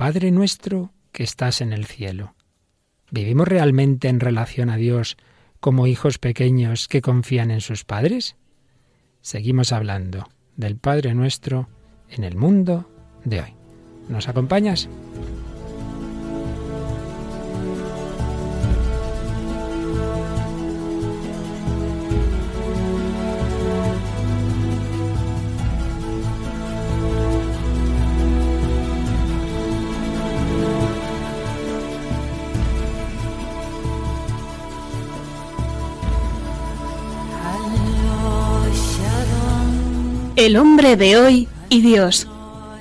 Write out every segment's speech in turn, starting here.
Padre nuestro que estás en el cielo. ¿Vivimos realmente en relación a Dios como hijos pequeños que confían en sus padres? Seguimos hablando del Padre nuestro en el mundo de hoy. ¿Nos acompañas? El hombre de hoy y Dios,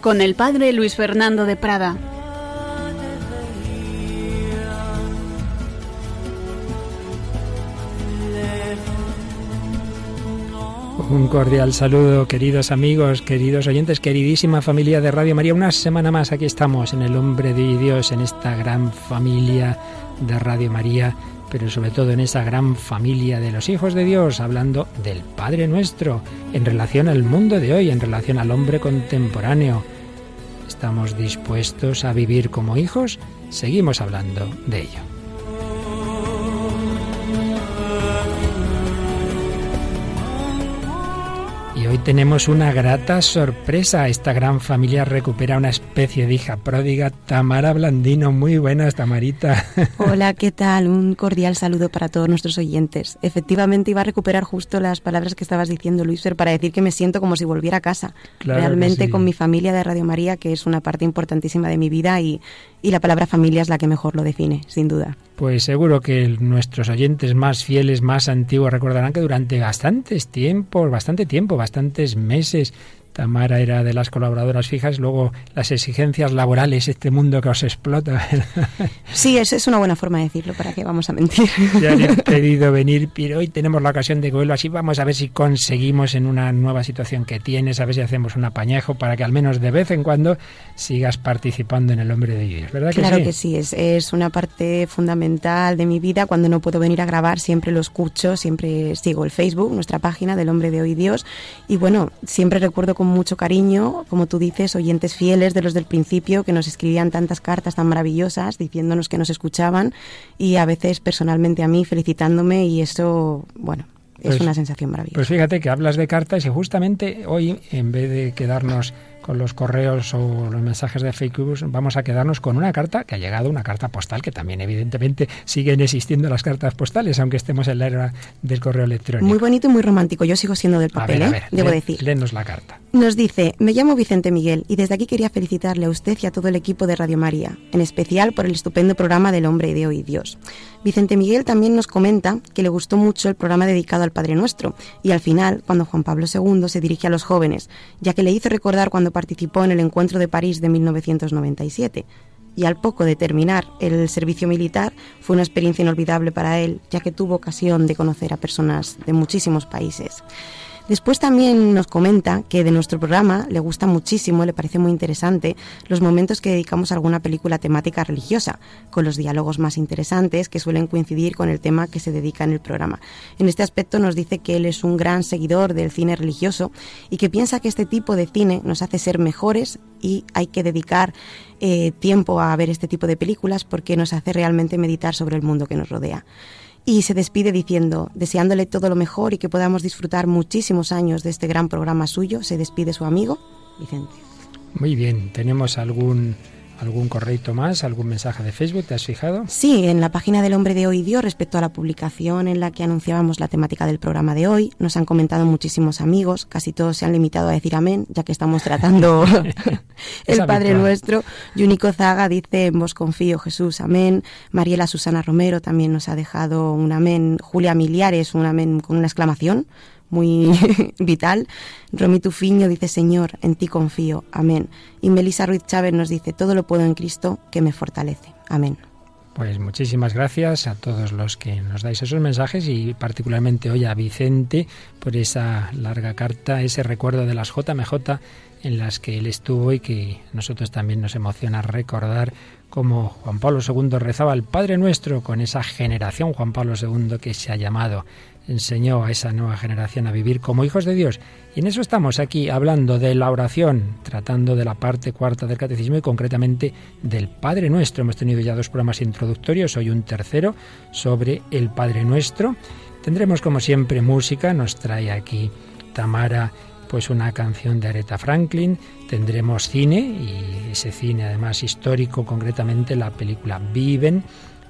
con el padre Luis Fernando de Prada. Un cordial saludo, queridos amigos, queridos oyentes, queridísima familia de Radio María. Una semana más aquí estamos en El Hombre de Dios, en esta gran familia de Radio María pero sobre todo en esa gran familia de los hijos de Dios, hablando del Padre nuestro, en relación al mundo de hoy, en relación al hombre contemporáneo. ¿Estamos dispuestos a vivir como hijos? Seguimos hablando de ello. Hoy tenemos una grata sorpresa. Esta gran familia recupera una especie de hija pródiga, Tamara Blandino. Muy buenas, Tamarita. Hola, ¿qué tal? Un cordial saludo para todos nuestros oyentes. Efectivamente, iba a recuperar justo las palabras que estabas diciendo, Luis, para decir que me siento como si volviera a casa. Realmente con mi familia de Radio María, que es una parte importantísima de mi vida y, y la palabra familia es la que mejor lo define, sin duda. Pues seguro que nuestros oyentes más fieles, más antiguos, recordarán que durante bastantes tiempos, bastante tiempo, bastantes meses, Tamara era de las colaboradoras fijas, luego las exigencias laborales, este mundo que os explota. Sí, eso es una buena forma de decirlo, ¿para qué vamos a mentir? Ya han pedido venir, pero hoy tenemos la ocasión de que vuelva así. Vamos a ver si conseguimos en una nueva situación que tienes, a ver si hacemos un apañejo para que al menos de vez en cuando sigas participando en el hombre de Dios, ¿verdad? claro que sí, es, es una parte fundamental de mi vida. Cuando no puedo venir a grabar, siempre lo escucho, siempre sigo el Facebook, nuestra página del hombre de hoy Dios. Y bueno, siempre recuerdo con mucho cariño, como tú dices, oyentes fieles de los del principio que nos escribían tantas cartas tan maravillosas diciéndonos que nos escuchaban y a veces personalmente a mí felicitándome y eso, bueno, es pues una sensación maravillosa. Pues fíjate que hablas de cartas y justamente hoy, en vez de quedarnos con los correos o los mensajes de Facebook, vamos a quedarnos con una carta que ha llegado, una carta postal, que también evidentemente siguen existiendo las cartas postales, aunque estemos en la era del correo electrónico. Muy bonito y muy romántico. Yo sigo siendo del papel, ¿eh? debo decir. Léenos la carta. Nos dice, me llamo Vicente Miguel y desde aquí quería felicitarle a usted y a todo el equipo de Radio María, en especial por el estupendo programa del hombre de hoy Dios. Vicente Miguel también nos comenta que le gustó mucho el programa dedicado al Padre Nuestro y al final, cuando Juan Pablo II se dirige a los jóvenes, ya que le hizo recordar cuando participó en el encuentro de París de 1997 y al poco de terminar el servicio militar fue una experiencia inolvidable para él, ya que tuvo ocasión de conocer a personas de muchísimos países. Después también nos comenta que de nuestro programa le gusta muchísimo, le parece muy interesante los momentos que dedicamos a alguna película temática religiosa, con los diálogos más interesantes que suelen coincidir con el tema que se dedica en el programa. En este aspecto nos dice que él es un gran seguidor del cine religioso y que piensa que este tipo de cine nos hace ser mejores y hay que dedicar eh, tiempo a ver este tipo de películas porque nos hace realmente meditar sobre el mundo que nos rodea y se despide diciendo, deseándole todo lo mejor y que podamos disfrutar muchísimos años de este gran programa suyo, se despide su amigo Vicente. Muy bien, ¿tenemos algún ¿Algún correo más? ¿Algún mensaje de Facebook? ¿Te has fijado? Sí, en la página del Hombre de Hoy Dios, respecto a la publicación en la que anunciábamos la temática del programa de hoy, nos han comentado muchísimos amigos, casi todos se han limitado a decir amén, ya que estamos tratando el Padre Nuestro. Yunico Zaga dice, en vos confío Jesús, amén. Mariela Susana Romero también nos ha dejado un amén. Julia Miliares, un amén con una exclamación muy vital. Romy Tufiño dice, Señor, en ti confío. Amén. Y Melissa Ruiz Chávez nos dice, todo lo puedo en Cristo que me fortalece. Amén. Pues muchísimas gracias a todos los que nos dais esos mensajes y particularmente hoy a Vicente por esa larga carta, ese recuerdo de las JMJ en las que él estuvo y que nosotros también nos emociona recordar cómo Juan Pablo II rezaba al Padre Nuestro con esa generación Juan Pablo II que se ha llamado enseñó a esa nueva generación a vivir como hijos de Dios. Y en eso estamos aquí hablando de la oración, tratando de la parte cuarta del catecismo y concretamente del Padre Nuestro. Hemos tenido ya dos programas introductorios, hoy un tercero sobre el Padre Nuestro. Tendremos como siempre música, nos trae aquí Tamara pues una canción de Aretha Franklin, tendremos cine y ese cine además histórico, concretamente la película Viven,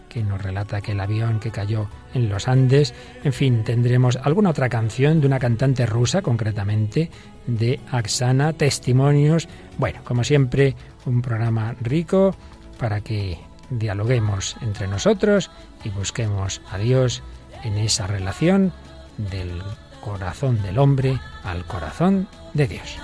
que nos relata que el avión que cayó en los Andes, en fin, tendremos alguna otra canción de una cantante rusa, concretamente de Aksana, testimonios, bueno, como siempre, un programa rico para que dialoguemos entre nosotros y busquemos a Dios en esa relación del corazón del hombre al corazón de Dios.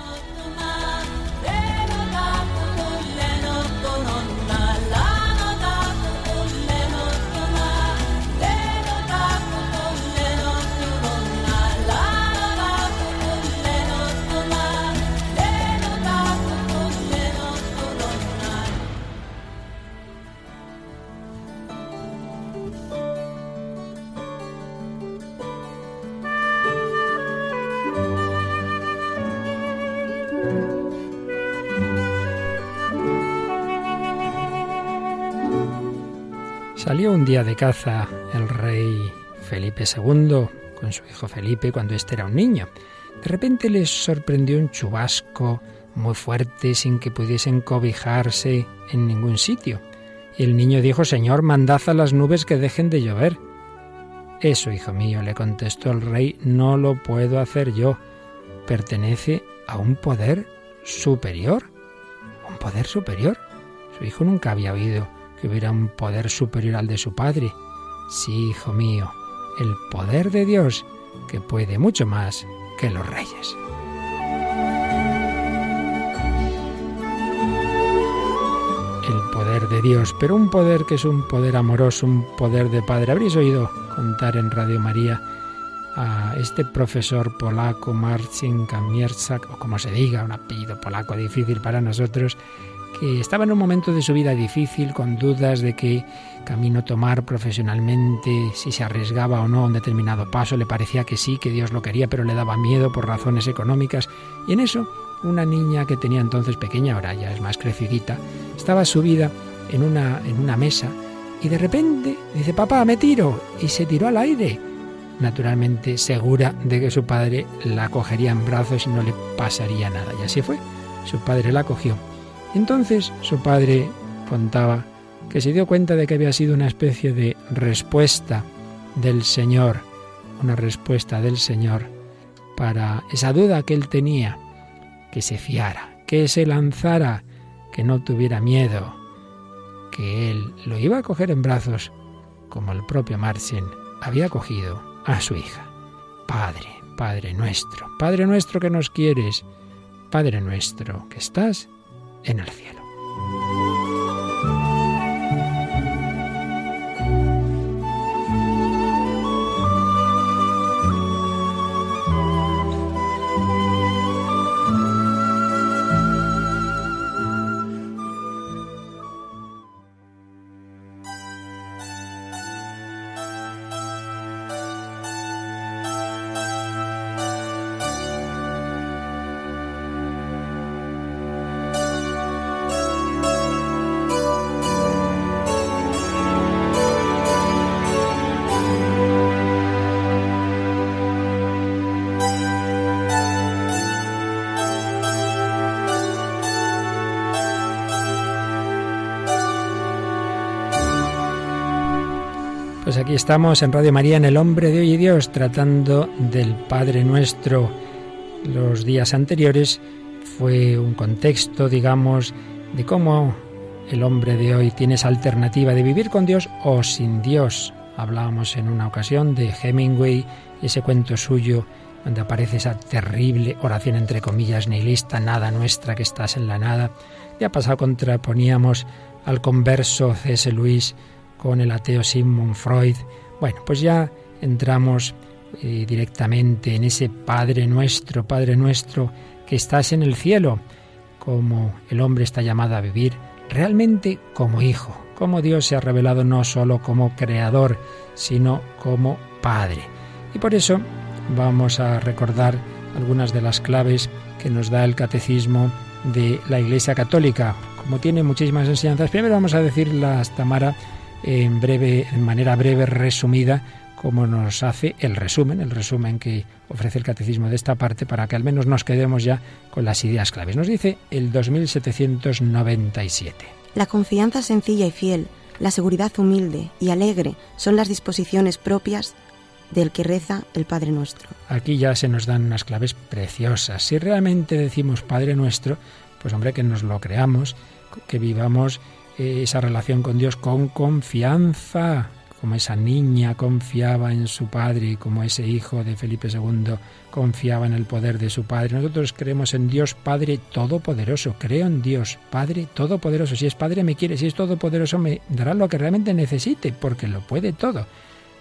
Día de caza el rey Felipe II con su hijo Felipe cuando éste era un niño. De repente les sorprendió un chubasco muy fuerte sin que pudiesen cobijarse en ningún sitio. Y el niño dijo, Señor, mandad a las nubes que dejen de llover. Eso, hijo mío, le contestó el rey, no lo puedo hacer yo. Pertenece a un poder superior. ¿Un poder superior? Su hijo nunca había oído que hubiera un poder superior al de su Padre. Sí, hijo mío, el poder de Dios, que puede mucho más que los reyes. El poder de Dios, pero un poder que es un poder amoroso, un poder de Padre. Habréis oído contar en Radio María a este profesor polaco, Marcin Kamierczak, o como se diga, un apellido polaco difícil para nosotros, que estaba en un momento de su vida difícil, con dudas de qué camino tomar profesionalmente, si se arriesgaba o no a un determinado paso, le parecía que sí, que Dios lo quería, pero le daba miedo por razones económicas. Y en eso, una niña que tenía entonces pequeña, ahora ya es más crecidita, estaba subida en una, en una mesa y de repente dice, papá, me tiro, y se tiró al aire. Naturalmente segura de que su padre la cogería en brazos y no le pasaría nada. Y así fue. Su padre la cogió entonces su padre contaba que se dio cuenta de que había sido una especie de respuesta del Señor, una respuesta del Señor para esa duda que él tenía, que se fiara, que se lanzara, que no tuviera miedo, que él lo iba a coger en brazos, como el propio Marcin había cogido a su hija. Padre, Padre nuestro, Padre nuestro que nos quieres, Padre nuestro que estás en el cielo. Aquí estamos en Radio María, en El Hombre de Hoy y Dios, tratando del Padre Nuestro. Los días anteriores fue un contexto, digamos, de cómo el hombre de hoy tiene esa alternativa de vivir con Dios o sin Dios. Hablábamos en una ocasión de Hemingway, ese cuento suyo donde aparece esa terrible oración entre comillas nihilista, nada nuestra que estás en la nada. Ya pasado contraponíamos al converso C.S. Luis con el ateo Sigmund Freud. Bueno, pues ya entramos eh, directamente en ese Padre nuestro, Padre nuestro que estás en el cielo, como el hombre está llamado a vivir realmente como hijo, como Dios se ha revelado no solo como creador, sino como Padre. Y por eso vamos a recordar algunas de las claves que nos da el catecismo de la Iglesia Católica. Como tiene muchísimas enseñanzas, primero vamos a decirlas, Tamara, en breve, en manera breve, resumida, como nos hace el resumen, el resumen que ofrece el catecismo de esta parte, para que al menos nos quedemos ya con las ideas claves. Nos dice el 2797. La confianza sencilla y fiel, la seguridad humilde y alegre son las disposiciones propias del que reza el Padre Nuestro. Aquí ya se nos dan unas claves preciosas. Si realmente decimos Padre Nuestro, pues hombre, que nos lo creamos, que vivamos esa relación con Dios con confianza, como esa niña confiaba en su padre como ese hijo de Felipe II confiaba en el poder de su padre. Nosotros creemos en Dios Padre Todopoderoso. Creo en Dios Padre Todopoderoso. Si es Padre me quiere, si es Todopoderoso me dará lo que realmente necesite, porque lo puede todo.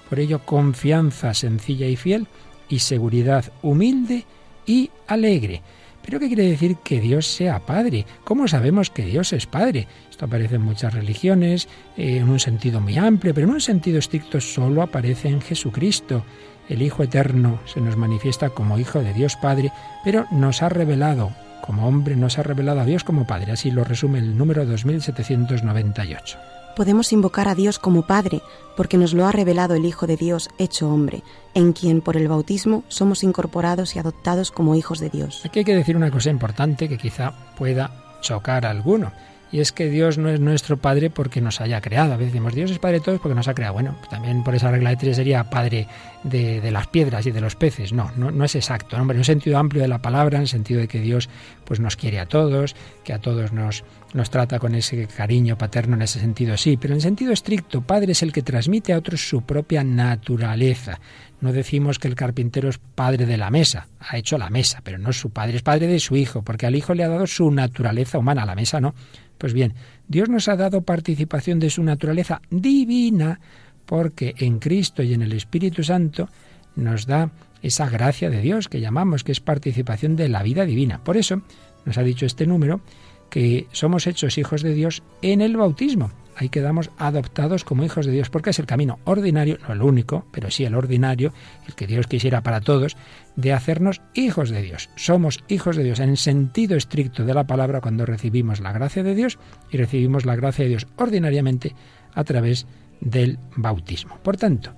Por ello, confianza sencilla y fiel y seguridad humilde y alegre. ¿Pero qué quiere decir que Dios sea Padre? ¿Cómo sabemos que Dios es Padre? Esto aparece en muchas religiones, eh, en un sentido muy amplio, pero en un sentido estricto solo aparece en Jesucristo. El Hijo Eterno se nos manifiesta como Hijo de Dios Padre, pero nos ha revelado, como hombre, nos ha revelado a Dios como Padre. Así lo resume el número 2798 podemos invocar a Dios como Padre, porque nos lo ha revelado el Hijo de Dios hecho hombre, en quien por el bautismo somos incorporados y adoptados como hijos de Dios. Aquí hay que decir una cosa importante que quizá pueda chocar a alguno. Y es que Dios no es nuestro Padre porque nos haya creado. A veces decimos, Dios es Padre de todos porque nos ha creado. Bueno, también por esa regla de tres sería Padre de, las piedras y de los peces. No, no, no es exacto. Hombre, en un sentido amplio de la palabra, en el sentido de que Dios pues, nos quiere a todos, que a todos nos, nos trata con ese cariño paterno en ese sentido, sí. Pero en sentido estricto, Padre es el que transmite a otros su propia naturaleza. No decimos que el carpintero es padre de la mesa, ha hecho la mesa, pero no su padre, es padre de su hijo, porque al hijo le ha dado su naturaleza humana, a la mesa no. Pues bien, Dios nos ha dado participación de su naturaleza divina porque en Cristo y en el Espíritu Santo nos da esa gracia de Dios que llamamos, que es participación de la vida divina. Por eso nos ha dicho este número que somos hechos hijos de Dios en el bautismo. Ahí quedamos adoptados como hijos de Dios, porque es el camino ordinario, no el único, pero sí el ordinario, el que Dios quisiera para todos, de hacernos hijos de Dios. Somos hijos de Dios en sentido estricto de la palabra cuando recibimos la gracia de Dios y recibimos la gracia de Dios ordinariamente a través del bautismo. Por tanto,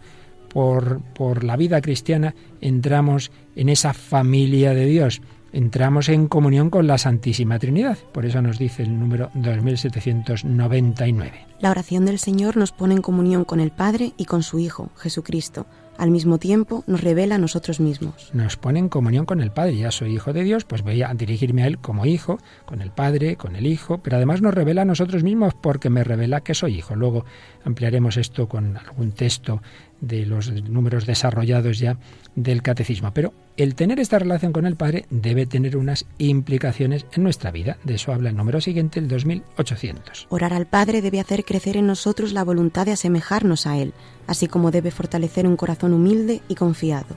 por, por la vida cristiana entramos en esa familia de Dios entramos en comunión con la Santísima Trinidad. Por eso nos dice el número 2799. La oración del Señor nos pone en comunión con el Padre y con su Hijo, Jesucristo. Al mismo tiempo nos revela a nosotros mismos. Nos pone en comunión con el Padre. Ya soy hijo de Dios, pues voy a dirigirme a Él como hijo, con el Padre, con el Hijo, pero además nos revela a nosotros mismos porque me revela que soy hijo. Luego ampliaremos esto con algún texto de los números desarrollados ya del catecismo. Pero el tener esta relación con el Padre debe tener unas implicaciones en nuestra vida. De eso habla el número siguiente, el 2800. Orar al Padre debe hacer crecer en nosotros la voluntad de asemejarnos a Él, así como debe fortalecer un corazón humilde y confiado.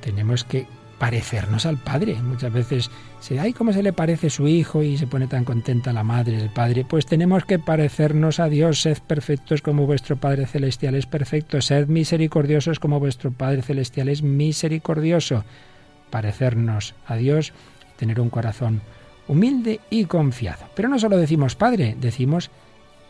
Tenemos que parecernos al Padre. Muchas veces se ay cómo se le parece su hijo y se pone tan contenta la madre, el padre. Pues tenemos que parecernos a Dios, sed perfectos como vuestro Padre celestial es perfecto, sed misericordiosos como vuestro Padre celestial es misericordioso. Parecernos a Dios, tener un corazón humilde y confiado. Pero no solo decimos Padre, decimos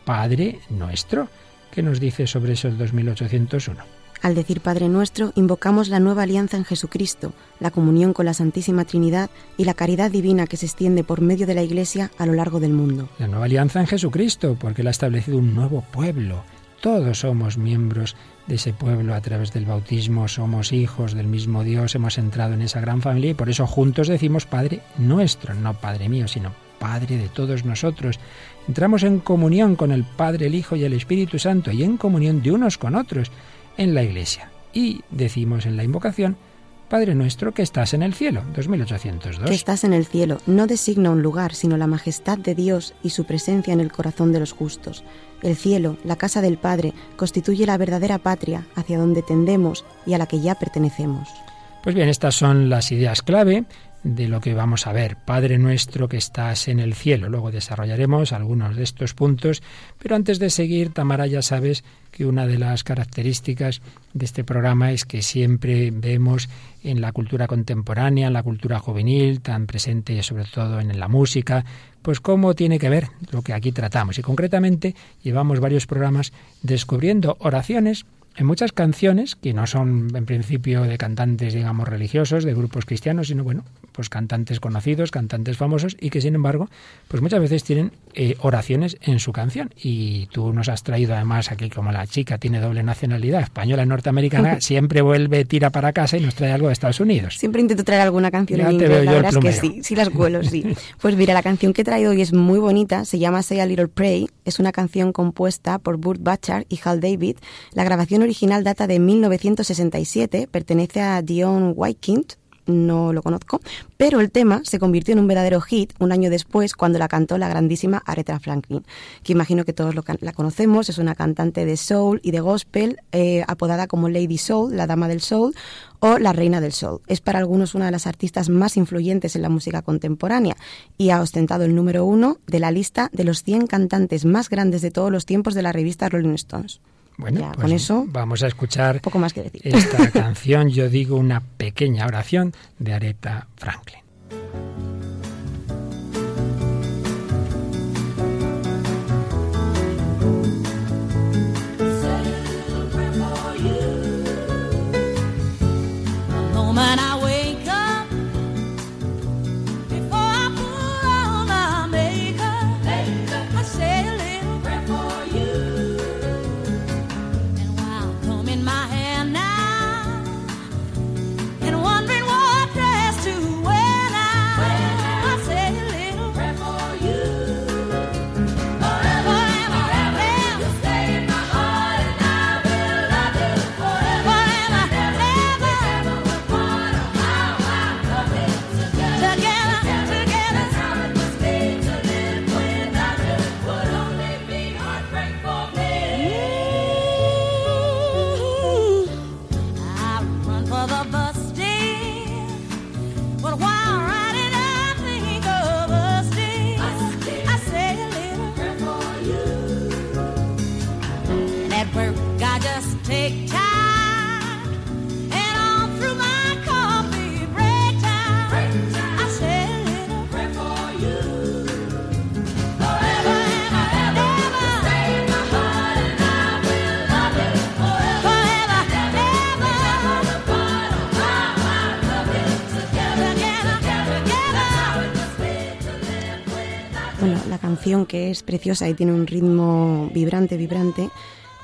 Padre nuestro. ¿Qué nos dice sobre eso el 2801? Al decir Padre nuestro, invocamos la nueva alianza en Jesucristo, la comunión con la Santísima Trinidad y la caridad divina que se extiende por medio de la Iglesia a lo largo del mundo. La nueva alianza en Jesucristo, porque Él ha establecido un nuevo pueblo. Todos somos miembros de ese pueblo a través del bautismo, somos hijos del mismo Dios, hemos entrado en esa gran familia y por eso juntos decimos Padre nuestro, no Padre mío, sino Padre de todos nosotros. Entramos en comunión con el Padre, el Hijo y el Espíritu Santo y en comunión de unos con otros en la iglesia. Y decimos en la invocación, Padre nuestro que estás en el cielo, 2802. Que estás en el cielo no designa un lugar, sino la majestad de Dios y su presencia en el corazón de los justos. El cielo, la casa del Padre, constituye la verdadera patria hacia donde tendemos y a la que ya pertenecemos. Pues bien, estas son las ideas clave de lo que vamos a ver. Padre nuestro que estás en el cielo. Luego desarrollaremos algunos de estos puntos, pero antes de seguir, Tamara, ya sabes que una de las características de este programa es que siempre vemos en la cultura contemporánea, en la cultura juvenil, tan presente sobre todo en la música, pues cómo tiene que ver lo que aquí tratamos. Y concretamente llevamos varios programas descubriendo oraciones en muchas canciones, que no son en principio de cantantes, digamos, religiosos, de grupos cristianos, sino, bueno, pues cantantes conocidos, cantantes famosos, y que sin embargo, pues muchas veces tienen eh, oraciones en su canción. Y tú nos has traído además aquí, como la chica tiene doble nacionalidad, española y norteamericana, siempre vuelve, tira para casa y nos trae algo de Estados Unidos. Siempre intento traer alguna canción en inglés, la verdad es que sí, sí las cuelo, sí. Pues mira, la canción que he traído hoy es muy bonita, se llama Say a Little Pray, es una canción compuesta por Burt Butcher y Hal David. La grabación original data de 1967, pertenece a Dion Wykind, no lo conozco, pero el tema se convirtió en un verdadero hit un año después cuando la cantó la grandísima Aretha Franklin, que imagino que todos la conocemos, es una cantante de soul y de gospel, eh, apodada como Lady Soul, la dama del soul, o la reina del soul. Es para algunos una de las artistas más influyentes en la música contemporánea y ha ostentado el número uno de la lista de los 100 cantantes más grandes de todos los tiempos de la revista Rolling Stones. Bueno, con pues eso vamos a escuchar poco más que decir. esta canción, yo digo una pequeña oración de Aretha Franklin. Que es preciosa y tiene un ritmo vibrante, vibrante,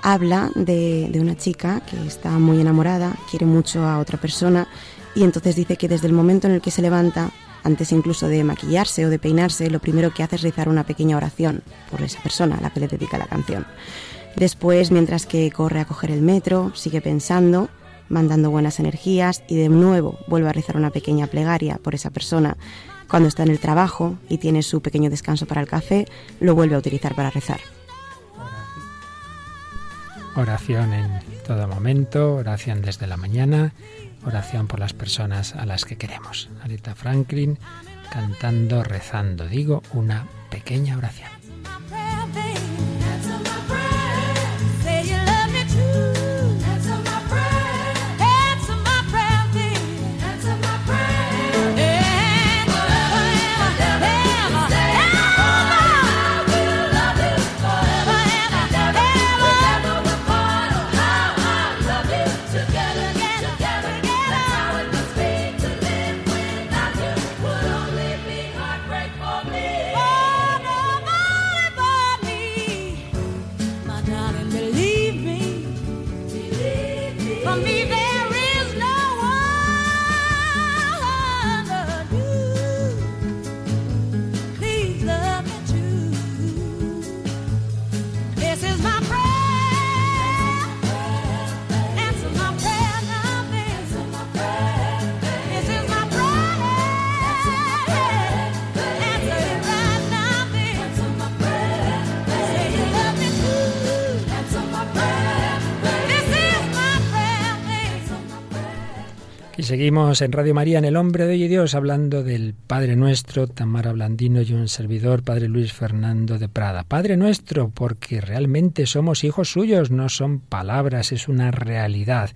habla de, una chica que está muy enamorada, quiere mucho a otra persona y entonces dice que desde el momento en el que se levanta, antes incluso de maquillarse o de peinarse, lo primero que hace es rezar una pequeña oración por esa persona a la que le dedica la canción. Después, mientras que corre a coger el metro, sigue pensando, mandando buenas energías y de nuevo vuelve a rezar una pequeña plegaria por esa persona cuando está en el trabajo y tiene su pequeño descanso para el café, lo vuelve a utilizar para rezar. Oración en todo momento, oración desde la mañana, oración por las personas a las que queremos. Arita Franklin cantando, rezando, digo, una pequeña oración. Seguimos en Radio María, en El Hombre de Dios, hablando del Padre Nuestro, Tamara Blandino y un servidor, Padre Luis Fernando de Prada. Padre Nuestro, porque realmente somos hijos suyos, no son palabras, es una realidad.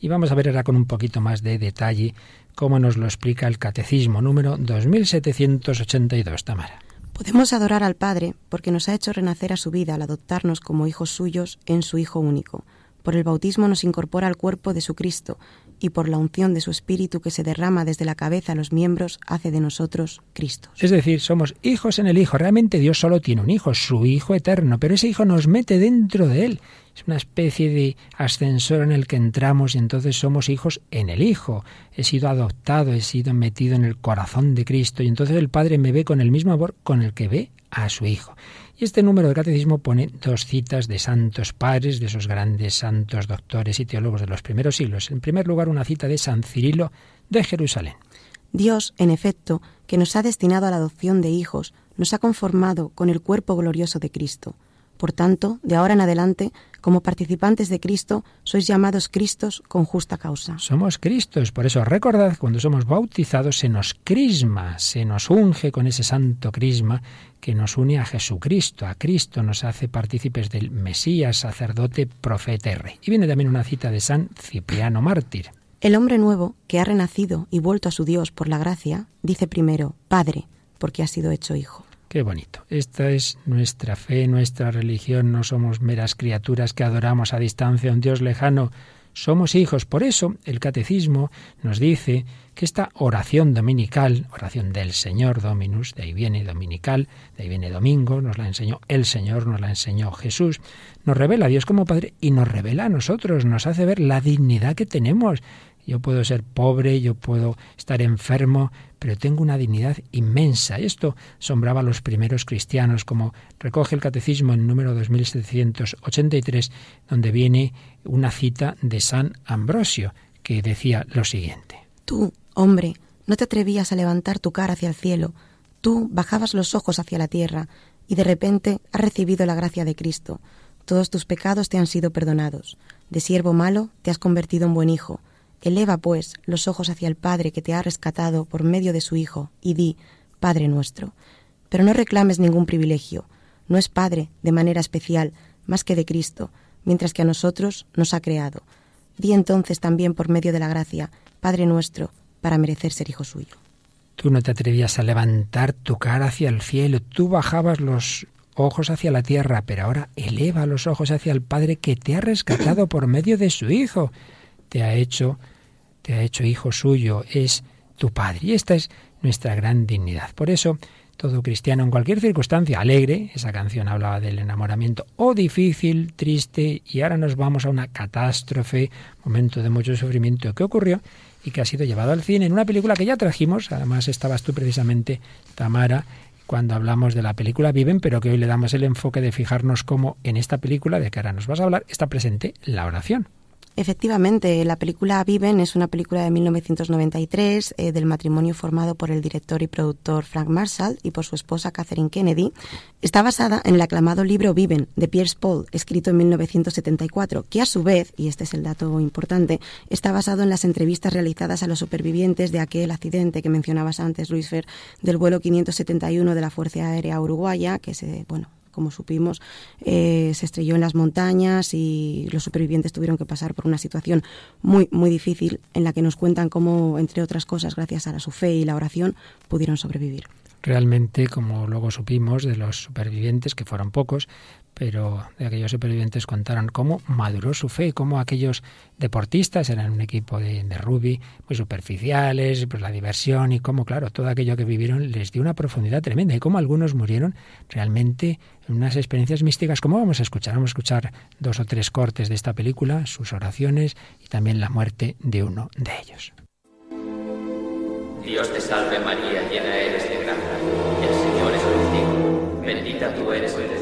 Y vamos a ver ahora con un poquito más de detalle cómo nos lo explica el Catecismo número 2782, Tamara. Podemos adorar al Padre porque nos ha hecho renacer a su vida al adoptarnos como hijos suyos en su Hijo único. Por el bautismo nos incorpora al cuerpo de su Cristo y por la unción de su Espíritu que se derrama desde la cabeza a los miembros, hace de nosotros Cristo. Es decir, somos hijos en el Hijo. Realmente Dios solo tiene un Hijo, su Hijo eterno, pero ese Hijo nos mete dentro de Él. Es una especie de ascensor en el que entramos y entonces somos hijos en el Hijo. He sido adoptado, he sido metido en el corazón de Cristo y entonces el Padre me ve con el mismo amor con el que ve a su Hijo. Y este número del catecismo pone dos citas de santos padres, de esos grandes santos doctores y teólogos de los primeros siglos. En primer lugar, una cita de San Cirilo de Jerusalén. Dios, en efecto, que nos ha destinado a la adopción de hijos, nos ha conformado con el cuerpo glorioso de Cristo. Por tanto, de ahora en adelante, como participantes de Cristo, sois llamados Cristos con justa causa. Somos Cristos, por eso recordad, cuando somos bautizados se nos crisma, se nos unge con ese santo crisma que nos une a Jesucristo, a Cristo, nos hace partícipes del Mesías, sacerdote, profeta y rey. Y viene también una cita de San Cipriano Mártir. El hombre nuevo, que ha renacido y vuelto a su Dios por la gracia, dice primero, Padre, porque ha sido hecho hijo. Qué bonito. Esta es nuestra fe, nuestra religión. No somos meras criaturas que adoramos a distancia a un Dios lejano. Somos hijos. Por eso el catecismo nos dice que esta oración dominical, oración del Señor Dominus, de ahí viene dominical, de ahí viene domingo, nos la enseñó el Señor, nos la enseñó Jesús, nos revela a Dios como Padre y nos revela a nosotros, nos hace ver la dignidad que tenemos. Yo puedo ser pobre, yo puedo estar enfermo, pero tengo una dignidad inmensa. Esto asombraba a los primeros cristianos, como recoge el Catecismo en número 2783, donde viene una cita de San Ambrosio, que decía lo siguiente. Tú, hombre, no te atrevías a levantar tu cara hacia el cielo, tú bajabas los ojos hacia la tierra, y de repente has recibido la gracia de Cristo. Todos tus pecados te han sido perdonados. De siervo malo te has convertido en buen hijo Eleva, pues, los ojos hacia el Padre que te ha rescatado por medio de su Hijo, y di, Padre nuestro. Pero no reclames ningún privilegio. No es Padre, de manera especial, más que de Cristo, mientras que a nosotros nos ha creado. Di entonces también por medio de la gracia, Padre nuestro, para merecer ser hijo suyo. Tú no te atrevías a levantar tu cara hacia el cielo, tú bajabas los ojos hacia la tierra, pero ahora eleva los ojos hacia el Padre que te ha rescatado por medio de su Hijo. Te ha hecho te ha hecho hijo suyo, es tu Padre. Y esta es nuestra gran dignidad. Por eso, todo cristiano en cualquier circunstancia alegre, esa canción hablaba del enamoramiento, o difícil, triste, y ahora nos vamos a una catástrofe, momento de mucho sufrimiento que ocurrió y que ha sido llevado al cine en una película que ya trajimos, además estabas tú precisamente, Tamara, cuando hablamos de la película Viven, pero que hoy le damos el enfoque de fijarnos cómo en esta película de que ahora nos vas a hablar está presente la oración. Efectivamente, la película Viven es una película de 1993 eh, del matrimonio formado por el director y productor Frank Marshall y por su esposa Catherine Kennedy. Está basada en el aclamado libro Viven de Pierce Paul, escrito en 1974, que a su vez, y este es el dato importante, está basado en las entrevistas realizadas a los supervivientes de aquel accidente que mencionabas antes, Luis Fer, del vuelo 571 de la Fuerza Aérea Uruguaya, que se, bueno, como supimos, eh, se estrelló en las montañas y los supervivientes tuvieron que pasar por una situación muy, muy difícil en la que nos cuentan cómo, entre otras cosas, gracias a su fe y la oración, pudieron sobrevivir. Realmente, como luego supimos de los supervivientes, que fueron pocos, pero de aquellos supervivientes contaron cómo maduró su fe, cómo aquellos deportistas eran un equipo de, rugby muy superficiales, pues la diversión y cómo, claro, todo aquello que vivieron les dio una profundidad tremenda y cómo algunos murieron realmente en unas experiencias místicas, como vamos a escuchar. Vamos a escuchar dos o tres cortes de esta película, sus oraciones y también la muerte de uno de ellos. Dios te salve María, llena eres de gracia, el Señor es contigo, bendita tú eres entre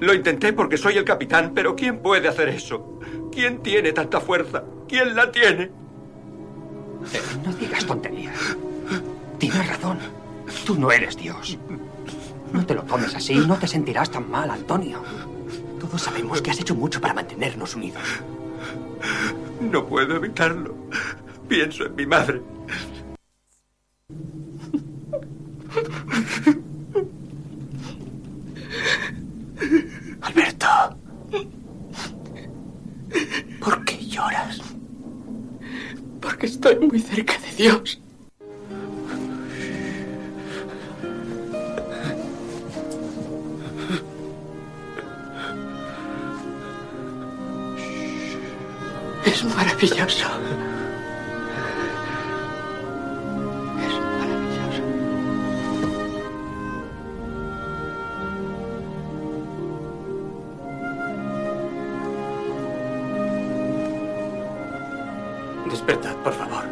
Lo intenté porque soy el capitán, pero ¿quién puede hacer eso? ¿Quién tiene tanta fuerza? ¿Quién la tiene? Eh, no digas tonterías. Tienes razón. Tú no eres Dios. No te lo tomes así, no te sentirás tan mal, Antonio. Todos sabemos que has hecho mucho para mantenernos unidos. No puedo evitarlo. Pienso en mi madre. Alberto. ¿Por qué lloras? Porque estoy muy cerca de Dios. Es maravilloso. Despertad, por favor.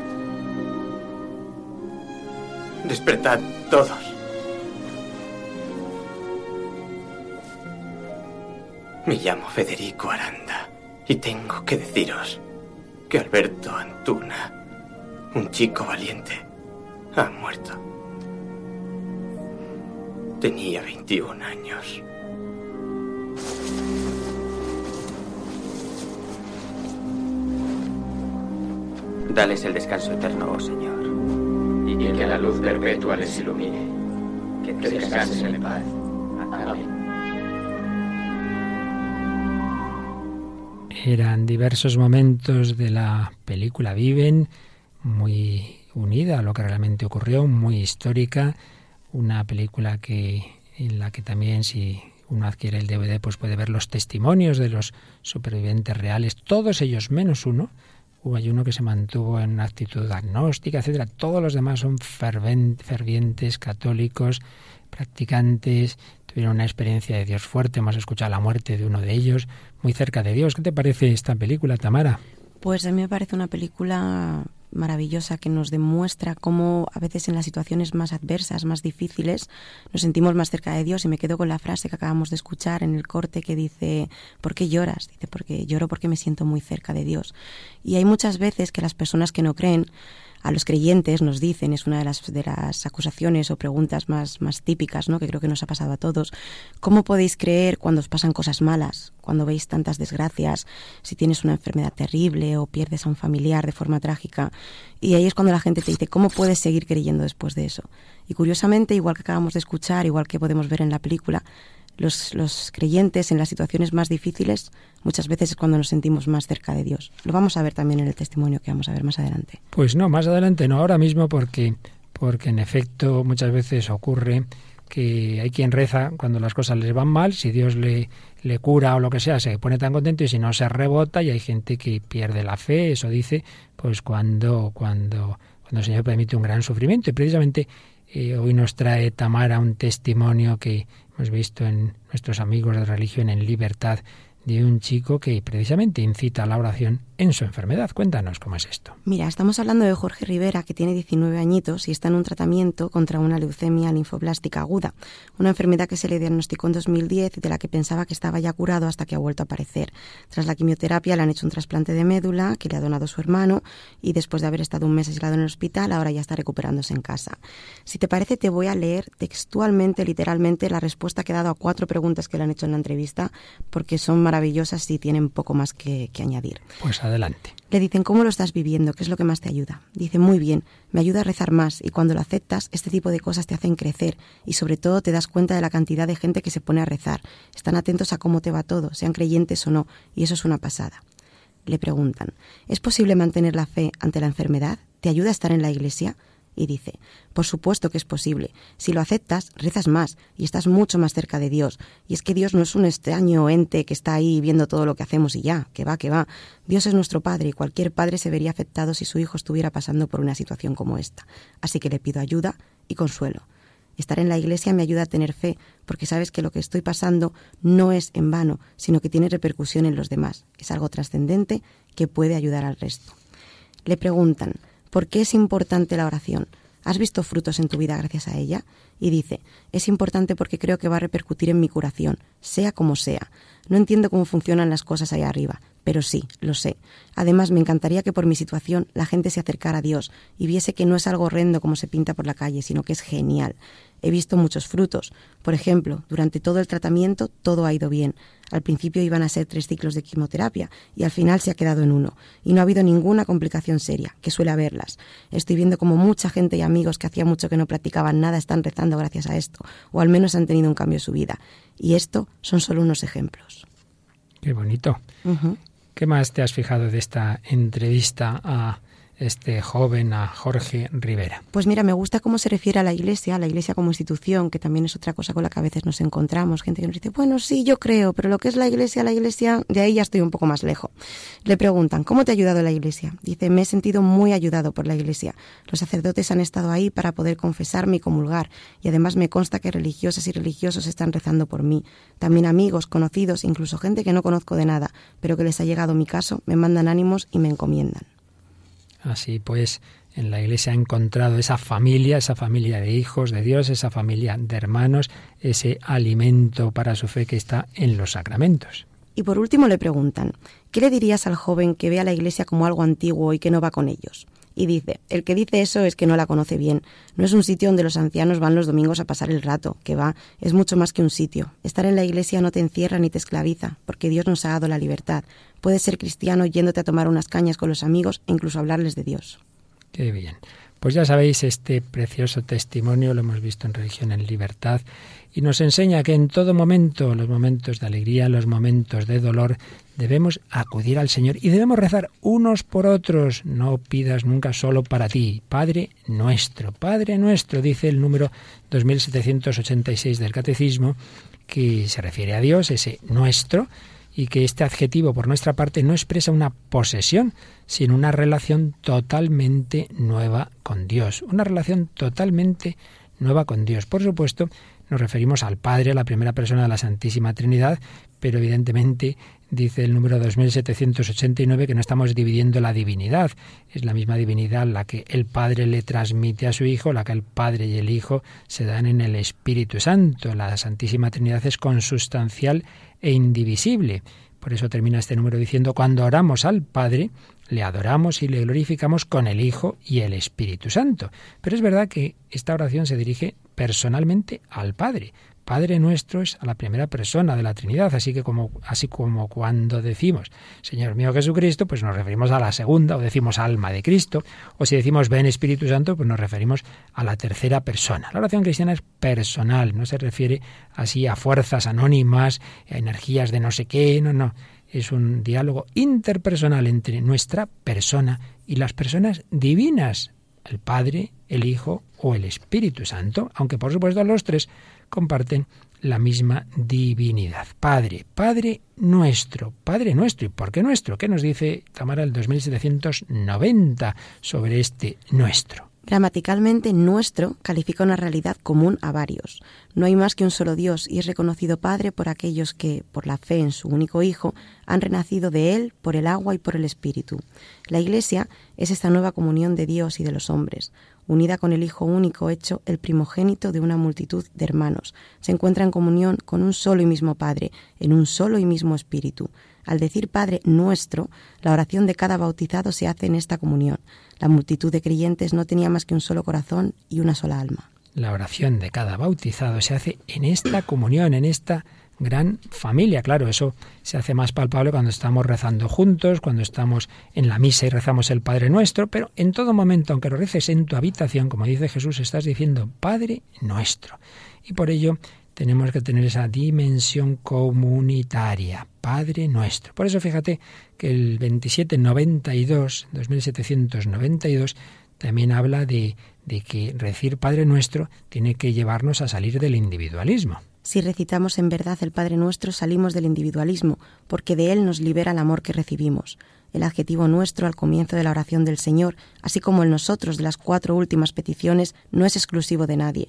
Despertad todos. Me llamo Federico Aranda y tengo que deciros que Alberto Antuna, un chico valiente, ha muerto. Tenía 21 años. Dales el descanso eterno, oh Señor, y que la luz perpetua les ilumine. Que descansen en paz. Amén. Eran diversos momentos de la película Viven, muy unida a lo que realmente ocurrió, muy histórica, una película que en la que también si uno adquiere el DVD pues puede ver los testimonios de los supervivientes reales, todos ellos menos uno, Hubo hay uno que se mantuvo en una actitud agnóstica, etcétera. Todos los demás son fervientes, católicos, practicantes, tuvieron una experiencia de Dios fuerte. Hemos escuchado la muerte de uno de ellos, muy cerca de Dios. ¿Qué te parece esta película, Tamara? Pues a mí me parece una película maravillosa que nos demuestra cómo a veces en las situaciones más adversas, más difíciles, nos sentimos más cerca de Dios. Y me quedo con la frase que acabamos de escuchar en el corte que dice, ¿por qué lloras? Dice, porque lloro porque me siento muy cerca de Dios. Y hay muchas veces que las personas que no creen a los creyentes nos dicen, es una de las, de las acusaciones o preguntas más, más típicas, ¿no? que creo que nos ha pasado a todos, ¿cómo podéis creer cuando os pasan cosas malas, cuando veis tantas desgracias, si tienes una enfermedad terrible o pierdes a un familiar de forma trágica? Y ahí es cuando la gente te dice, ¿cómo puedes seguir creyendo después de eso? Y curiosamente, igual que acabamos de escuchar, igual que podemos ver en la película, los, los, creyentes en las situaciones más difíciles muchas veces es cuando nos sentimos más cerca de Dios. Lo vamos a ver también en el testimonio que vamos a ver más adelante. Pues no, más adelante no, ahora mismo porque, porque en efecto muchas veces ocurre que hay quien reza cuando las cosas les van mal, si Dios le, le cura o lo que sea, se pone tan contento y si no se rebota y hay gente que pierde la fe, eso dice, pues cuando, cuando, cuando el Señor permite un gran sufrimiento. Y precisamente eh, hoy nos trae Tamara un testimonio que hemos visto en nuestros amigos de religión en libertad de un chico que precisamente incita a la oración en su enfermedad. Cuéntanos cómo es esto. Mira, estamos hablando de Jorge Rivera, que tiene 19 añitos y está en un tratamiento contra una leucemia linfoblástica aguda, una enfermedad que se le diagnosticó en 2010 y de la que pensaba que estaba ya curado hasta que ha vuelto a aparecer. Tras la quimioterapia le han hecho un trasplante de médula que le ha donado su hermano y después de haber estado un mes aislado en el hospital, ahora ya está recuperándose en casa. Si te parece, te voy a leer textualmente, literalmente, la respuesta que ha dado a cuatro preguntas que le han hecho en la entrevista, porque son maravillosas y tienen poco más que, que añadir. Pues adelante. Le dicen, ¿cómo lo estás viviendo? ¿Qué es lo que más te ayuda? Dice, muy bien, me ayuda a rezar más y cuando lo aceptas, este tipo de cosas te hacen crecer y sobre todo te das cuenta de la cantidad de gente que se pone a rezar. Están atentos a cómo te va todo, sean creyentes o no, y eso es una pasada. Le preguntan, ¿es posible mantener la fe ante la enfermedad? ¿Te ayuda a estar en la iglesia? Y dice, por supuesto que es posible. Si lo aceptas, rezas más y estás mucho más cerca de Dios. Y es que Dios no es un extraño ente que está ahí viendo todo lo que hacemos y ya, que va, que va. Dios es nuestro Padre y cualquier padre se vería afectado si su hijo estuviera pasando por una situación como esta. Así que le pido ayuda y consuelo. Estar en la iglesia me ayuda a tener fe, porque sabes que lo que estoy pasando no es en vano, sino que tiene repercusión en los demás. Es algo trascendente que puede ayudar al resto. Le preguntan, ¿Por qué es importante la oración? ¿Has visto frutos en tu vida gracias a ella? Y dice, es importante porque creo que va a repercutir en mi curación, sea como sea. No entiendo cómo funcionan las cosas ahí arriba, pero sí, lo sé. Además, me encantaría que por mi situación la gente se acercara a Dios y viese que no es algo horrendo como se pinta por la calle, sino que es genial. He visto muchos frutos. Por ejemplo, durante todo el tratamiento todo ha ido bien. Al principio iban a ser tres ciclos de quimioterapia y al final se ha quedado en uno. Y no ha habido ninguna complicación seria, que suele haberlas. Estoy viendo como mucha gente y amigos que hacía mucho que no practicaban nada están rezando gracias a esto, o al menos han tenido un cambio en su vida. Y esto son solo unos ejemplos. Qué bonito. ¿Qué más te has fijado de esta entrevista a este joven, a Jorge Rivera? Pues mira, me gusta cómo se refiere a la Iglesia, a la Iglesia como institución, que también es otra cosa con la que a veces nos encontramos. Gente que nos dice, bueno, sí, yo creo, pero lo que es la Iglesia, la Iglesia, de ahí ya estoy un poco más lejos. Le preguntan, ¿cómo te ha ayudado la Iglesia? Dice, me he sentido muy ayudado por la Iglesia. Los sacerdotes han estado ahí para poder confesarme y comulgar, y además me consta que religiosas y religiosos están rezando por mí. También amigos, conocidos, incluso gente que no conozco de nada, pero que les ha llegado mi caso, me mandan ánimos y me encomiendan. Así pues, en la Iglesia ha encontrado esa familia, esa familia de hijos de Dios, esa familia de hermanos, ese alimento para su fe que está en los sacramentos. Y por último le preguntan, ¿qué le dirías al joven que ve a la Iglesia como algo antiguo y que no va con ellos? Y dice, el que dice eso es que no la conoce bien. No es un sitio donde los ancianos van los domingos a pasar el rato, que va, es mucho más que un sitio. Estar en la iglesia no te encierra ni te esclaviza, porque Dios nos ha dado la libertad. Puedes ser cristiano yéndote a tomar unas cañas con los amigos e incluso hablarles de Dios. Qué bien. Pues ya sabéis, este precioso testimonio lo hemos visto en Religión en Libertad y nos enseña que en todo momento, los momentos de alegría, los momentos de dolor, debemos acudir al Señor y debemos rezar unos por otros. No pidas nunca solo para ti. Padre nuestro, Padre nuestro, dice el número 2786 del Catecismo, que se refiere a Dios, ese nuestro, y que este adjetivo por nuestra parte no expresa una posesión, sino una relación totalmente nueva con Dios, una relación totalmente nueva con Dios. Por supuesto, nos referimos al Padre, a la primera persona de la Santísima Trinidad, pero evidentemente dice el número 2789 que no estamos dividiendo la divinidad. Es la misma divinidad la que el Padre le transmite a su Hijo, la que el Padre y el Hijo se dan en el Espíritu Santo. La Santísima Trinidad es consustancial e indivisible. Por eso termina este número diciendo, cuando oramos al Padre, le adoramos y le glorificamos con el Hijo y el Espíritu Santo. Pero es verdad que esta oración se dirige personalmente al Padre. Padre nuestro es a la primera persona de la Trinidad, así que como así como cuando decimos Señor mío Jesucristo, pues nos referimos a la segunda o decimos alma de Cristo, o si decimos ven Espíritu Santo, pues nos referimos a la tercera persona. La oración cristiana es personal, no se refiere así a fuerzas anónimas, a energías de no sé qué, no, no, es un diálogo interpersonal entre nuestra persona y las personas divinas, el Padre, el Hijo o el Espíritu Santo, aunque por supuesto los tres comparten la misma divinidad. Padre, Padre nuestro, Padre nuestro. ¿Y por qué nuestro? ¿Qué nos dice Tamara el 2790 sobre este nuestro? Gramaticalmente, nuestro califica una realidad común a varios. No hay más que un solo Dios y es reconocido Padre por aquellos que, por la fe en su único Hijo, han renacido de Él por el agua y por el Espíritu. La Iglesia es esta nueva comunión de Dios y de los hombres, unida con el Hijo único hecho el primogénito de una multitud de hermanos. Se encuentra en comunión con un solo y mismo Padre, en un solo y mismo Espíritu. Al decir Padre nuestro, la oración de cada bautizado se hace en esta comunión. La multitud de creyentes no tenía más que un solo corazón y una sola alma. La oración de cada bautizado se hace en esta comunión, en esta gran familia. Claro, eso se hace más palpable cuando estamos rezando juntos, cuando estamos en la misa y rezamos el Padre Nuestro, pero en todo momento, aunque lo reces en tu habitación, como dice Jesús, estás diciendo Padre Nuestro. Y por ello tenemos que tener esa dimensión comunitaria, Padre Nuestro. Por eso fíjate que el 2792, 2792, también habla de, de que decir Padre Nuestro tiene que llevarnos a salir del individualismo. Si recitamos en verdad el Padre Nuestro, salimos del individualismo, porque de él nos libera el amor que recibimos. El adjetivo nuestro al comienzo de la oración del Señor, así como el nosotros de las cuatro últimas peticiones, no es exclusivo de nadie.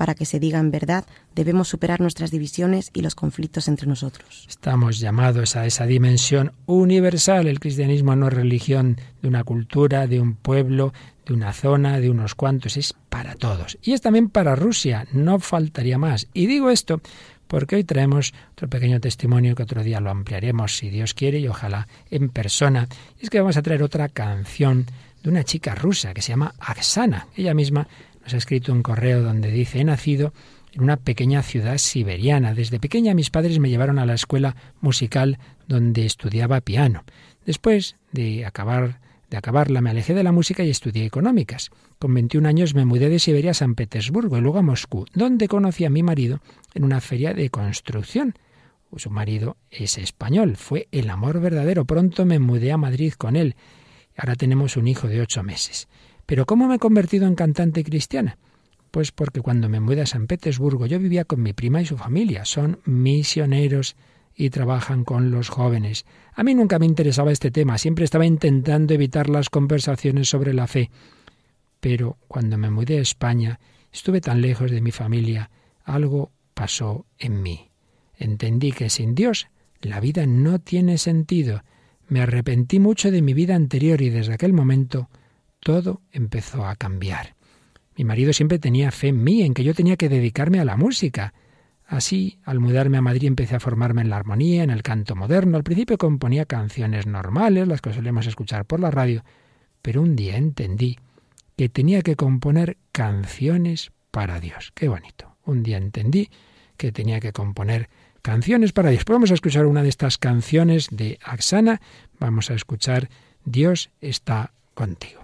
Para que se diga en verdad, debemos superar nuestras divisiones y los conflictos entre nosotros. Estamos llamados a esa dimensión universal. El cristianismo no es religión de una cultura, de un pueblo, de una zona, de unos cuantos, es para todos. Y es también para Rusia, no faltaría más. Y digo esto porque hoy traemos otro pequeño testimonio que otro día lo ampliaremos, si Dios quiere, y ojalá en persona. Y es que vamos a traer otra canción de una chica rusa que se llama Aksana. Ella misma nos ha escrito un correo donde dice, he nacido en una pequeña ciudad siberiana. Desde pequeña mis padres me llevaron a la escuela musical donde estudiaba piano. Después de acabar acabarla me alejé de la música y estudié económicas. Con 21 años me mudé de Siberia a San Petersburgo y luego a Moscú, donde conocí a mi marido en una feria de construcción. Su marido es español, fue el amor verdadero. Pronto me mudé a Madrid con él. Ahora tenemos un hijo de ocho meses. Pero ¿cómo me he convertido en cantante cristiana? Pues porque cuando me mudé a San Petersburgo yo vivía con mi prima y su familia. Son misioneros y trabajan con los jóvenes. A mí nunca me interesaba este tema, siempre estaba intentando evitar las conversaciones sobre la fe. Pero cuando me mudé a España, estuve tan lejos de mi familia, algo pasó en mí. Entendí que sin Dios la vida no tiene sentido. Me arrepentí mucho de mi vida anterior y desde aquel momento todo empezó a cambiar. Mi marido siempre tenía fe en mí, en que yo tenía que dedicarme a la música. Así, al mudarme a Madrid empecé a formarme en la armonía, en el canto moderno. Al principio componía canciones normales, las que solemos escuchar por la radio, pero un día entendí que tenía que componer canciones para Dios. Qué bonito. Un día entendí que tenía que componer canciones para Dios. Pues vamos a escuchar una de estas canciones de Aksana. Vamos a escuchar Dios está contigo.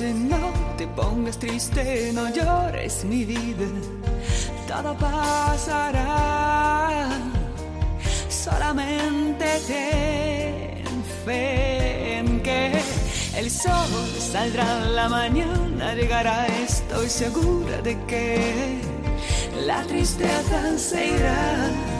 No te pongas triste, no llores mi vida, todo pasará. Solamente ten fe el sol saldrá la mañana, llegará, estoy segura de que la tristeza se irá.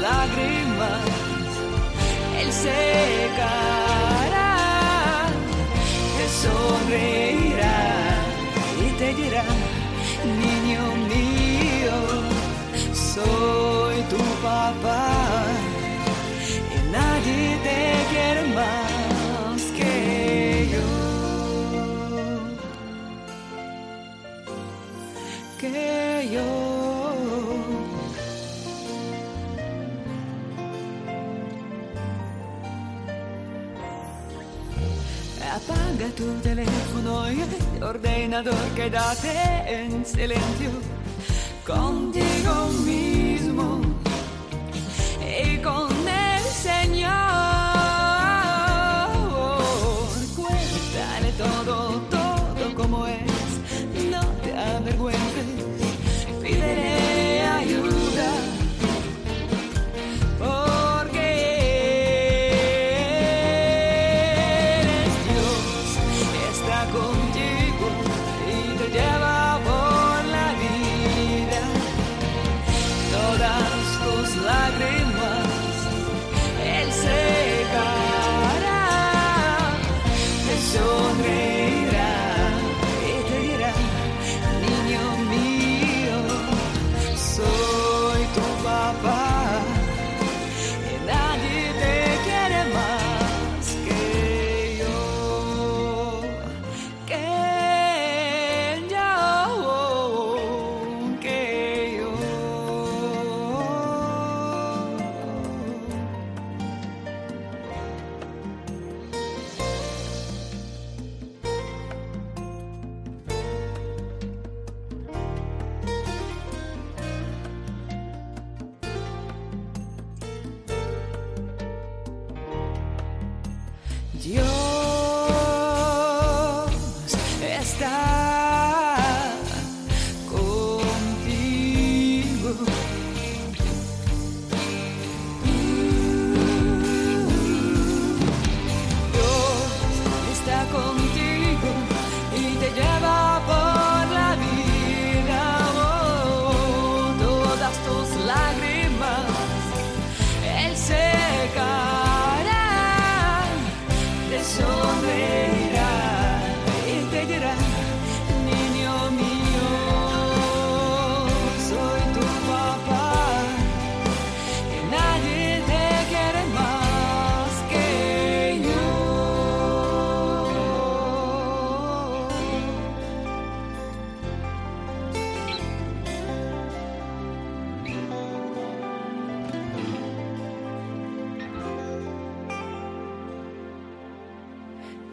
lágrimas, Él secará, y te dirá, niño mío, soy tu papá Apaga tu teléfono y el ordenador, quédate en silencio. Contigo mismo y con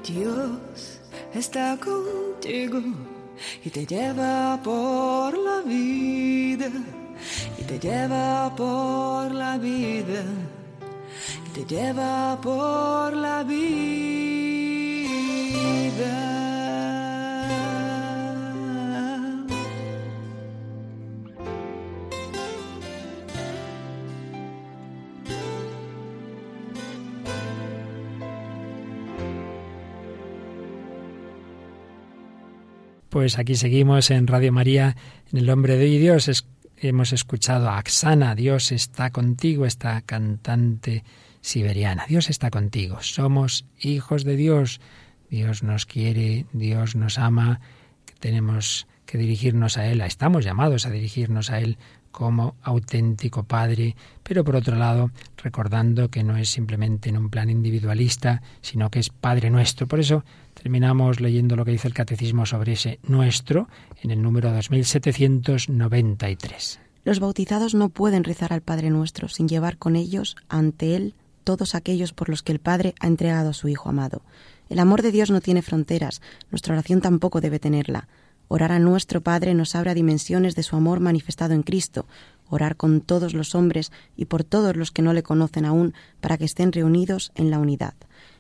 Dios está contigo y te lleva por la vida, y te lleva por la vida, y te lleva por la vida. Pues aquí seguimos en Radio María, en el Hombre de Dios. hemos escuchado a Axana, Dios está contigo, esta cantante siberiana. Dios está contigo. Somos hijos de Dios. Dios nos quiere, Dios nos ama. Tenemos que dirigirnos a Él. Estamos llamados a dirigirnos a Él como auténtico Padre, pero por otro lado, recordando que no es simplemente en un plan individualista, sino que es Padre nuestro. Por eso Terminamos leyendo lo que dice el Catecismo sobre ese nuestro en el número 2793. Los bautizados no pueden rezar al Padre nuestro sin llevar con ellos ante Él todos aquellos por los que el Padre ha entregado a su Hijo amado. El amor de Dios no tiene fronteras, nuestra oración tampoco debe tenerla. Orar a nuestro Padre nos abre a dimensiones de su amor manifestado en Cristo, orar con todos los hombres y por todos los que no le conocen aún, para que estén reunidos en la unidad.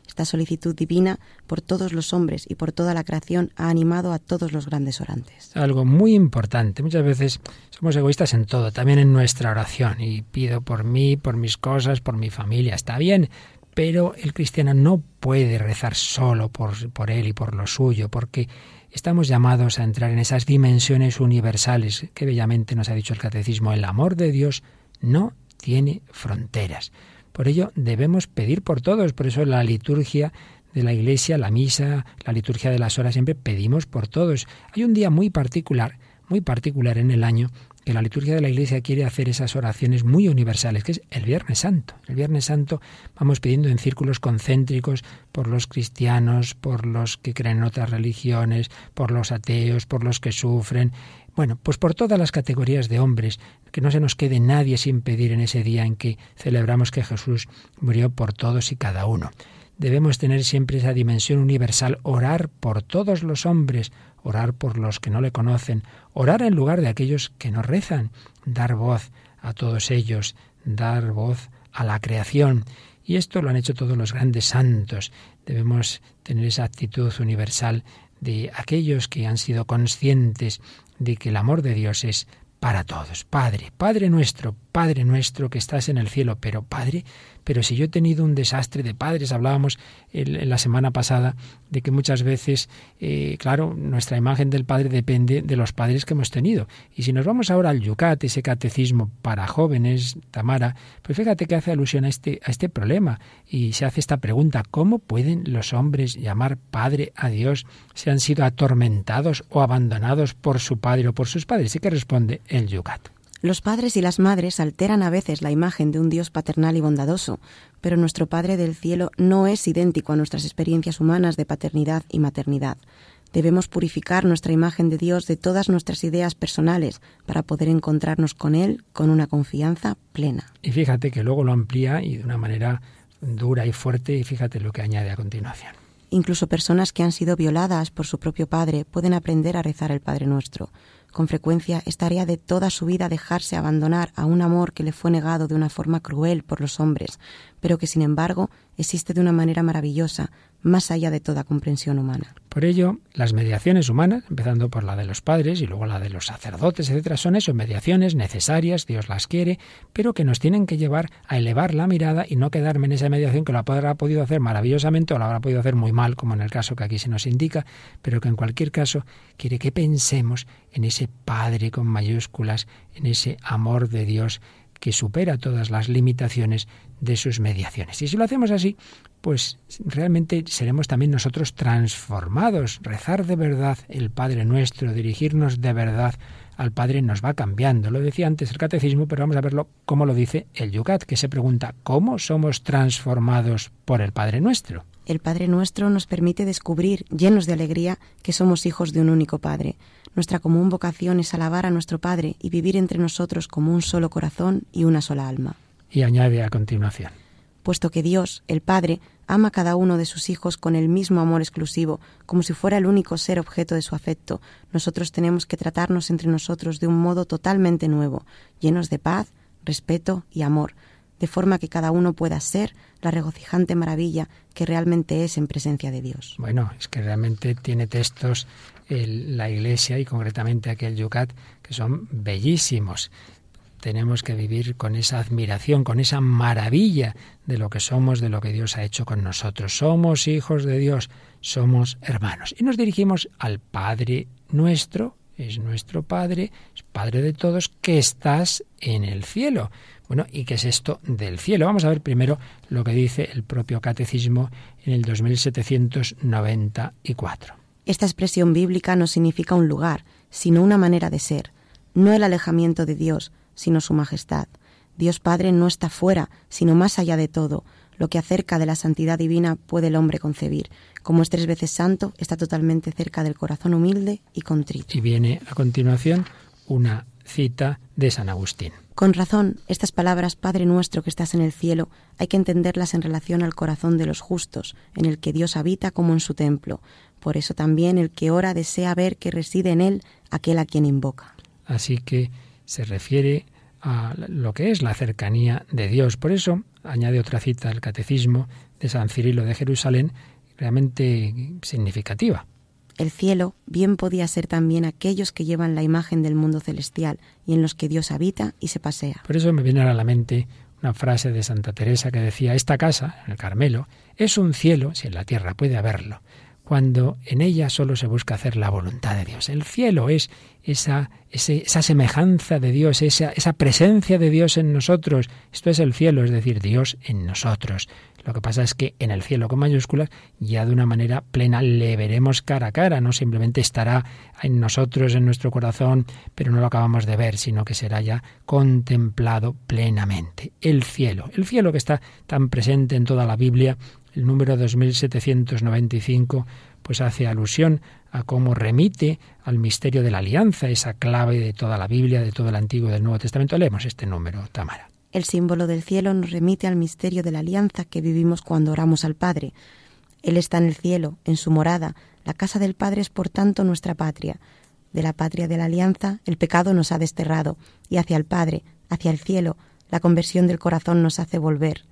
Esta solicitud divina por todos los hombres y por toda la creación ha animado a todos los grandes orantes. Algo muy importante. Muchas veces somos egoístas en todo, también en nuestra oración. Y pido por mí, por mis cosas, por mi familia. Está bien, pero el cristiano no puede rezar solo por, por él y por lo suyo, porque estamos llamados a entrar en esas dimensiones universales que bellamente nos ha dicho el catecismo. El amor de Dios no tiene fronteras. Por ello debemos pedir por todos, por eso la liturgia de la iglesia, la misa, la liturgia de las horas, siempre pedimos por todos. Hay un día muy particular, muy particular en el año, que la liturgia de la iglesia quiere hacer esas oraciones muy universales, que es el Viernes Santo. El Viernes Santo vamos pidiendo en círculos concéntricos por los cristianos, por los que creen en otras religiones, por los ateos, por los que sufren. Bueno, pues por todas las categorías de hombres, que no se nos quede nadie sin pedir en ese día en que celebramos que Jesús murió por todos y cada uno. Debemos tener siempre esa dimensión universal, orar por todos los hombres, orar por los que no le conocen, orar en lugar de aquellos que no rezan, dar voz a todos ellos, dar voz a la creación. Y esto lo han hecho todos los grandes santos. Debemos tener esa actitud universal de aquellos que han sido conscientes de que el amor de Dios es para todos. Padre, Padre nuestro, Padre nuestro que estás en el cielo, pero Padre, pero si yo he tenido un desastre de padres, hablábamos en la semana pasada de que muchas veces, eh, claro, nuestra imagen del Padre depende de los padres que hemos tenido. Y si nos vamos ahora al Yucat, ese catecismo para jóvenes, Tamara, pues fíjate que hace alusión a este, a este problema y se hace esta pregunta, ¿cómo pueden los hombres llamar Padre a Dios si han sido atormentados o abandonados por su Padre o por sus padres? ¿Y qué responde el Yucat? Los padres y las madres alteran a veces la imagen de un Dios paternal y bondadoso, pero nuestro Padre del Cielo no es idéntico a nuestras experiencias humanas de paternidad y maternidad. Debemos purificar nuestra imagen de Dios de todas nuestras ideas personales para poder encontrarnos con Él con una confianza plena. Y fíjate que luego lo amplía y de una manera dura y fuerte y fíjate lo que añade a continuación. Incluso personas que han sido violadas por su propio padre pueden aprender a rezar el Padre Nuestro. Con frecuencia es tarea de toda su vida dejarse abandonar a un amor que le fue negado de una forma cruel por los hombres, pero que sin embargo existe de una manera maravillosa, más allá de toda comprensión humana. Por ello, las mediaciones humanas, empezando por la de los padres y luego la de los sacerdotes, etcétera, son eso, mediaciones necesarias, Dios las quiere, pero que nos tienen que llevar a elevar la mirada y no quedarme en esa mediación que lo habrá podido hacer maravillosamente o lo habrá podido hacer muy mal, como en el caso que aquí se nos indica, pero que en cualquier caso quiere que pensemos en ese Padre con mayúsculas, en ese amor de Dios que supera todas las limitaciones de sus mediaciones. Y si lo hacemos así, pues realmente seremos también nosotros transformados. Rezar de verdad el Padre nuestro, dirigirnos de verdad al Padre nos va cambiando. Lo decía antes el catecismo, pero vamos a verlo como lo dice el Yucat, que se pregunta ¿cómo somos transformados por el Padre nuestro? El Padre nuestro nos permite descubrir, llenos de alegría, que somos hijos de un único Padre. Nuestra común vocación es alabar a nuestro Padre y vivir entre nosotros como un solo corazón y una sola alma. Y añade a continuación. puesto que Dios, el Padre, ama a cada uno de sus hijos con el mismo amor exclusivo, como si fuera el único ser objeto de su afecto, nosotros tenemos que tratarnos entre nosotros de un modo totalmente nuevo, llenos de paz, respeto y amor, de forma que cada uno pueda ser la regocijante maravilla que realmente es en presencia de Dios. Bueno, es que realmente tiene textos la Iglesia y concretamente aquel Yucat que son bellísimos. Tenemos que vivir con esa admiración, con esa maravilla de lo que somos, de lo que Dios ha hecho con nosotros. Somos hijos de Dios, somos hermanos. Y nos dirigimos al Padre nuestro, es nuestro Padre, es Padre de todos, que estás en el cielo. Bueno, ¿y qué es esto del cielo? Vamos a ver primero lo que dice el propio catecismo en el 2794. Esta expresión bíblica no significa un lugar, sino una manera de ser, no el alejamiento de Dios, sino su majestad. Dios Padre no está fuera, sino más allá de todo. Lo que acerca de la santidad divina puede el hombre concebir. Como es tres veces santo, está totalmente cerca del corazón humilde y contrito. Y viene a continuación una cita de San Agustín. Con razón, estas palabras, Padre nuestro que estás en el cielo, hay que entenderlas en relación al corazón de los justos, en el que Dios habita como en su templo. Por eso también el que ora desea ver que reside en él aquel a quien invoca. Así que se refiere a lo que es la cercanía de Dios. Por eso añade otra cita al catecismo de San Cirilo de Jerusalén, realmente significativa. El cielo bien podía ser también aquellos que llevan la imagen del mundo celestial y en los que Dios habita y se pasea. Por eso me viene a la mente una frase de Santa Teresa que decía, esta casa, el Carmelo, es un cielo, si en la tierra puede haberlo, cuando en ella solo se busca hacer la voluntad de Dios. El cielo es esa, esa semejanza de Dios, esa, esa presencia de Dios en nosotros. Esto es el cielo, es decir, Dios en nosotros. Lo que pasa es que en el cielo con mayúsculas ya de una manera plena le veremos cara a cara, no simplemente estará en nosotros, en nuestro corazón, pero no lo acabamos de ver, sino que será ya contemplado plenamente. El cielo, el cielo que está tan presente en toda la Biblia, el número 2795 pues hace alusión a cómo remite al misterio de la alianza, esa clave de toda la Biblia, de todo el Antiguo y del Nuevo Testamento. Leemos este número, Tamara. El símbolo del cielo nos remite al misterio de la alianza que vivimos cuando oramos al Padre. Él está en el cielo, en su morada. La casa del Padre es por tanto nuestra patria. De la patria de la alianza el pecado nos ha desterrado y hacia el Padre, hacia el cielo, la conversión del corazón nos hace volver.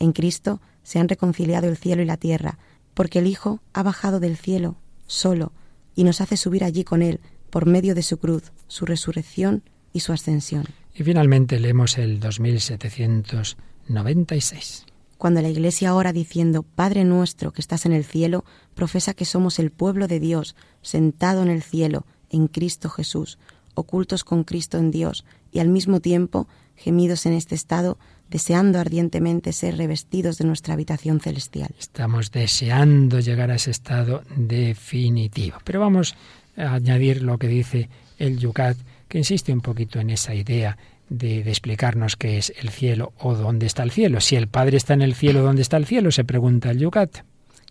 En Cristo se han reconciliado el cielo y la tierra, porque el Hijo ha bajado del cielo, solo, y nos hace subir allí con Él, por medio de su cruz, su resurrección y su ascensión. Y finalmente leemos el 2796. Cuando la Iglesia ora diciendo Padre nuestro que estás en el cielo, profesa que somos el pueblo de Dios, sentado en el cielo, en Cristo Jesús, ocultos con Cristo en Dios, y al mismo tiempo gemidos en este estado, deseando ardientemente ser revestidos de nuestra habitación celestial. Estamos deseando llegar a ese estado definitivo. Pero vamos a añadir lo que dice el Yucat que insiste un poquito en esa idea de, explicarnos qué es el cielo o dónde está el cielo. Si el Padre está en el cielo, ¿dónde está el cielo? Se pregunta el Yucat.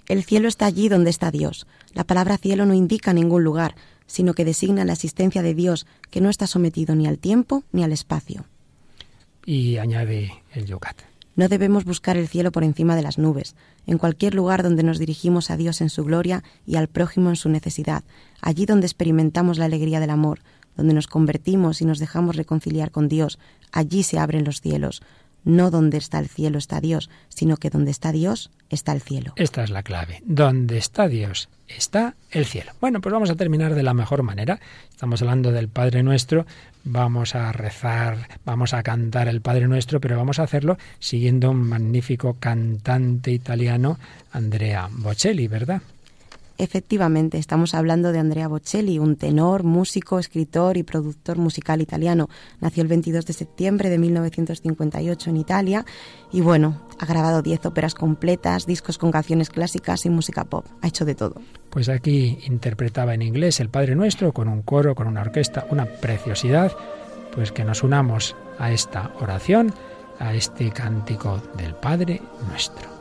El cielo está allí donde está Dios. La palabra cielo no indica ningún lugar, sino que designa la existencia de Dios, que no está sometido ni al tiempo ni al espacio. Y añade el Yucat. No debemos buscar el cielo por encima de las nubes, en cualquier lugar donde nos dirigimos a Dios en su gloria y al prójimo en su necesidad, allí donde experimentamos la alegría del amor, donde nos convertimos y nos dejamos reconciliar con Dios, allí se abren los cielos. No donde está el cielo está Dios, sino que donde está Dios está el cielo. Esta es la clave. Donde está Dios está el cielo. Bueno, pues vamos a terminar de la mejor manera. Estamos hablando del Padre Nuestro, vamos a rezar, vamos a cantar el Padre Nuestro, pero vamos a hacerlo siguiendo un magnífico cantante italiano, Andrea Bocelli, ¿verdad? Efectivamente, estamos hablando de Andrea Bocelli, un tenor, músico, escritor y productor musical italiano. Nació el 22 de septiembre de 1958 en Italia y bueno, ha grabado 10 óperas completas, discos con canciones clásicas y música pop. Ha hecho de todo. Pues aquí interpretaba en inglés el Padre Nuestro con un coro, con una orquesta, una preciosidad. Pues que nos unamos a esta oración, a este cántico del Padre Nuestro.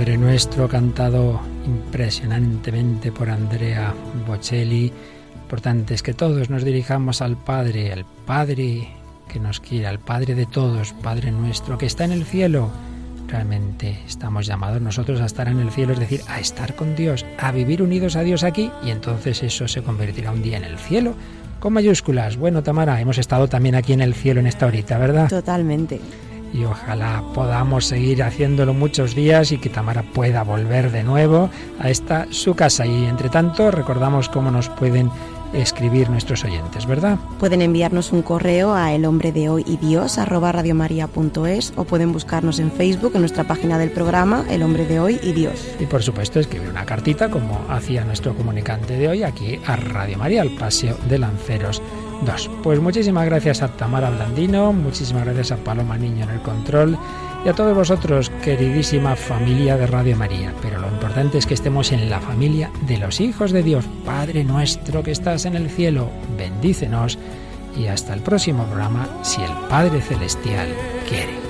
Padre Nuestro cantado impresionantemente por Andrea Bocelli. Importante es que todos nos dirijamos al Padre, al Padre que nos quiere, al Padre de todos, Padre nuestro que está en el cielo. Realmente estamos llamados nosotros a estar en el cielo, es decir, a estar con Dios, a vivir unidos a Dios aquí y entonces eso se convertirá un día en el cielo con mayúsculas. Bueno, Tamara, hemos estado también aquí en el cielo en esta horita, ¿verdad? Totalmente y ojalá podamos seguir haciéndolo muchos días y que Tamara pueda volver de nuevo a esta su casa. Y entre tanto, recordamos cómo nos pueden escribir nuestros oyentes, ¿verdad? Pueden enviarnos un correo a el hombre de hoy y Dios arroba radiomaria.es o pueden buscarnos en Facebook en nuestra página del programa El hombre de hoy y Dios. Y por supuesto escribir una cartita como hacía nuestro comunicante de hoy aquí a Radio María, al Paseo de Lanceros Dos. Pues muchísimas gracias a Tamara Blandino, muchísimas gracias a Paloma Niño en el control y a todos vosotros, queridísima familia de Radio María. Pero lo importante es que estemos en la familia de los hijos de Dios. Padre nuestro que estás en el cielo, bendícenos y hasta el próximo programa, si el Padre Celestial quiere.